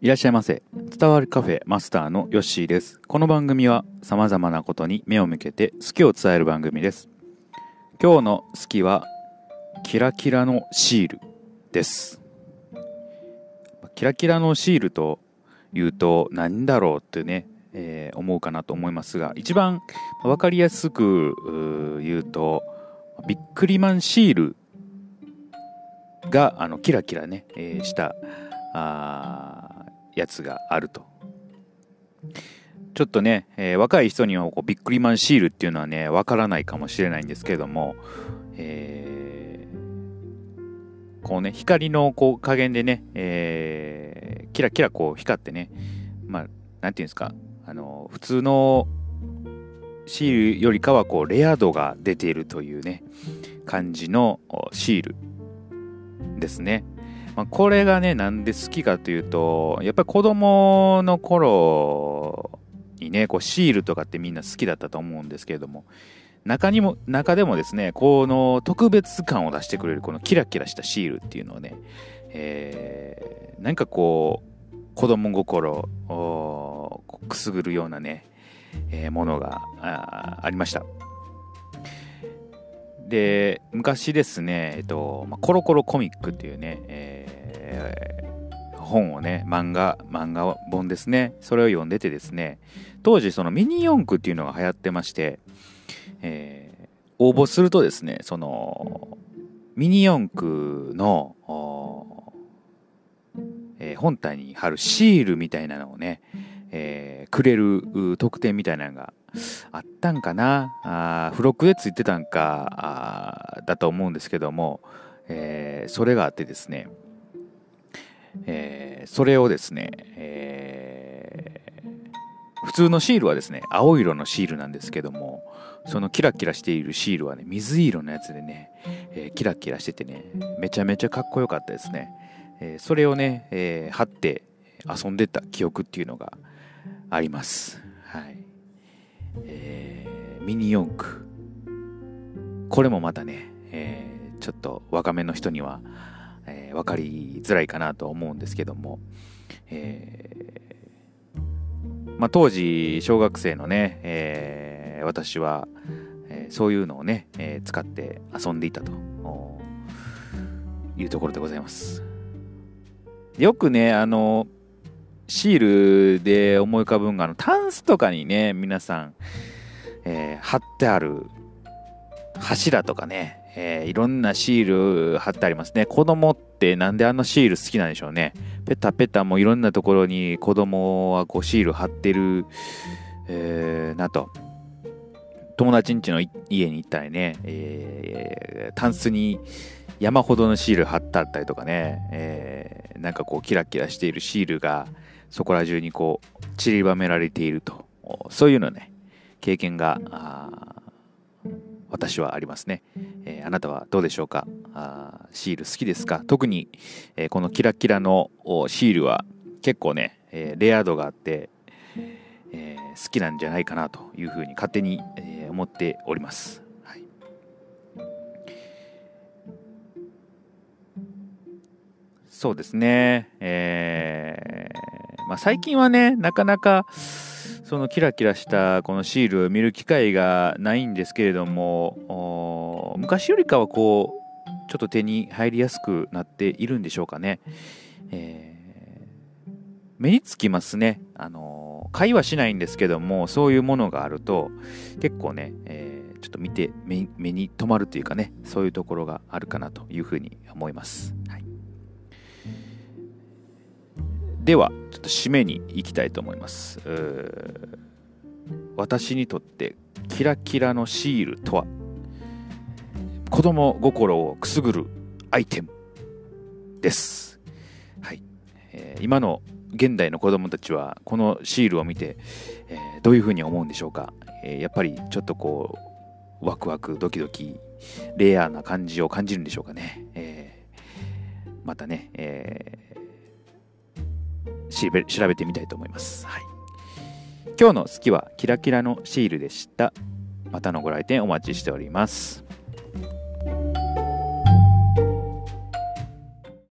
いらっしゃいませ。伝わるカフェマスターのヨッシーです。この番組は様々なことに目を向けて好きを伝える番組です。今日の好きはキラキラのシールです。キラキラのシールというと何だろうってね、えー思うかなと思いますが、一番わかりやすく言うと、ビックリマンシールがあのキラキラね、えーしたあーやつがあると。ちょっとね、えー若い人にはこうビックリマンシールっていうのはね、わからないかもしれないんですけども、えーこうね、光のこう加減でね、えーキラキラこう光ってね、まあ、なんていうんですか、あの、普通のシールよりかはこうレア度が出ているというね、感じのシールですね。まあ、これがね、なんで好きかというと、やっぱり子供の頃にね、こうシールとかってみんな好きだったと思うんですけれども、中にも、中でもですね、この特別感を出してくれるこのキラキラしたシールっていうのはね、えーなんかこう、子供心をくすぐるようなね、えーものがあありました。で、昔ですね、えっと、まあコロコロコミックっていうね、えー本をね、漫画、漫画本ですね、それを読んでてですね、当時そのミニ四駆っていうのが流行ってまして、えー応募するとですね、その、ミニ四駆の、えー本体に貼るシールみたいなのをね、えーくれる特典みたいなのがあったんかな。あ付録でついてたんかあだと思うんですけども、えーそれがあってですね、えーそれをですね、えー普通のシールはですね青色のシールなんですけどもそのキラキラしているシールはね水色のやつでね、えーキラキラしててねめちゃめちゃかっこよかったですね、えそれをね、え貼って遊んでた記憶っていうのがあります。はい。えーミニ四駆。これもまたね、えちょっと若めの人には、えー分かりづらいかなと思うんですけども、えーまあ、当時小学生のね、えー私は、えそういうのをね、え使って遊んでいたと。いうところでございます。よくねあのシールで思い浮かぶのがあのタンスとかにね皆さん、え貼ってある柱とかね、えーいろんなシール貼ってありますね。子供ってなんであのシール好きなんでしょうね。ペタペタもいろんなところに子供はこうシール貼ってる、えーなと。友達ん家の家に行ったりね、えータンスに山ほどのシール貼ってあったりとかね、えーなんかこうキラキラしているシールがそこら中にこう散りばめられていると。そういうのね経験が私はありますね、えーあなたはどうでしょうか？あシール好きですか？特に、えーこのキラキラのシールは結構ね、えーレア度があって、え好きなんじゃないかなというふうに勝手に、え思っております、はい、そうですね、えまあ、最近はねなかなかそのキラキラしたこのシールを見る機会がないんですけれども昔よりかはこうちょっと手に入りやすくなっているんでしょうかね、えー目につきますね。あの会話しないんですけどもそういうものがあると結構ね、えーちょっと見て目目に留まるというかねそういうところがあるかなというふうに思います、はい、ではちょっと締めに行きたいと思います。私にとってキラキラのシールとは子供心をくすぐるアイテムです、はい。えー今の現代の子供たちはこのシールを見て、えーどういうふうに思うんでしょうか、えーやっぱりちょっとこうワクワクドキドキレアな感じを感じるんでしょうかね、えーまたね、えー調べてみたいと思います、はい、今日の好きはキラキラのシールでした。またのご来店お待ちしております。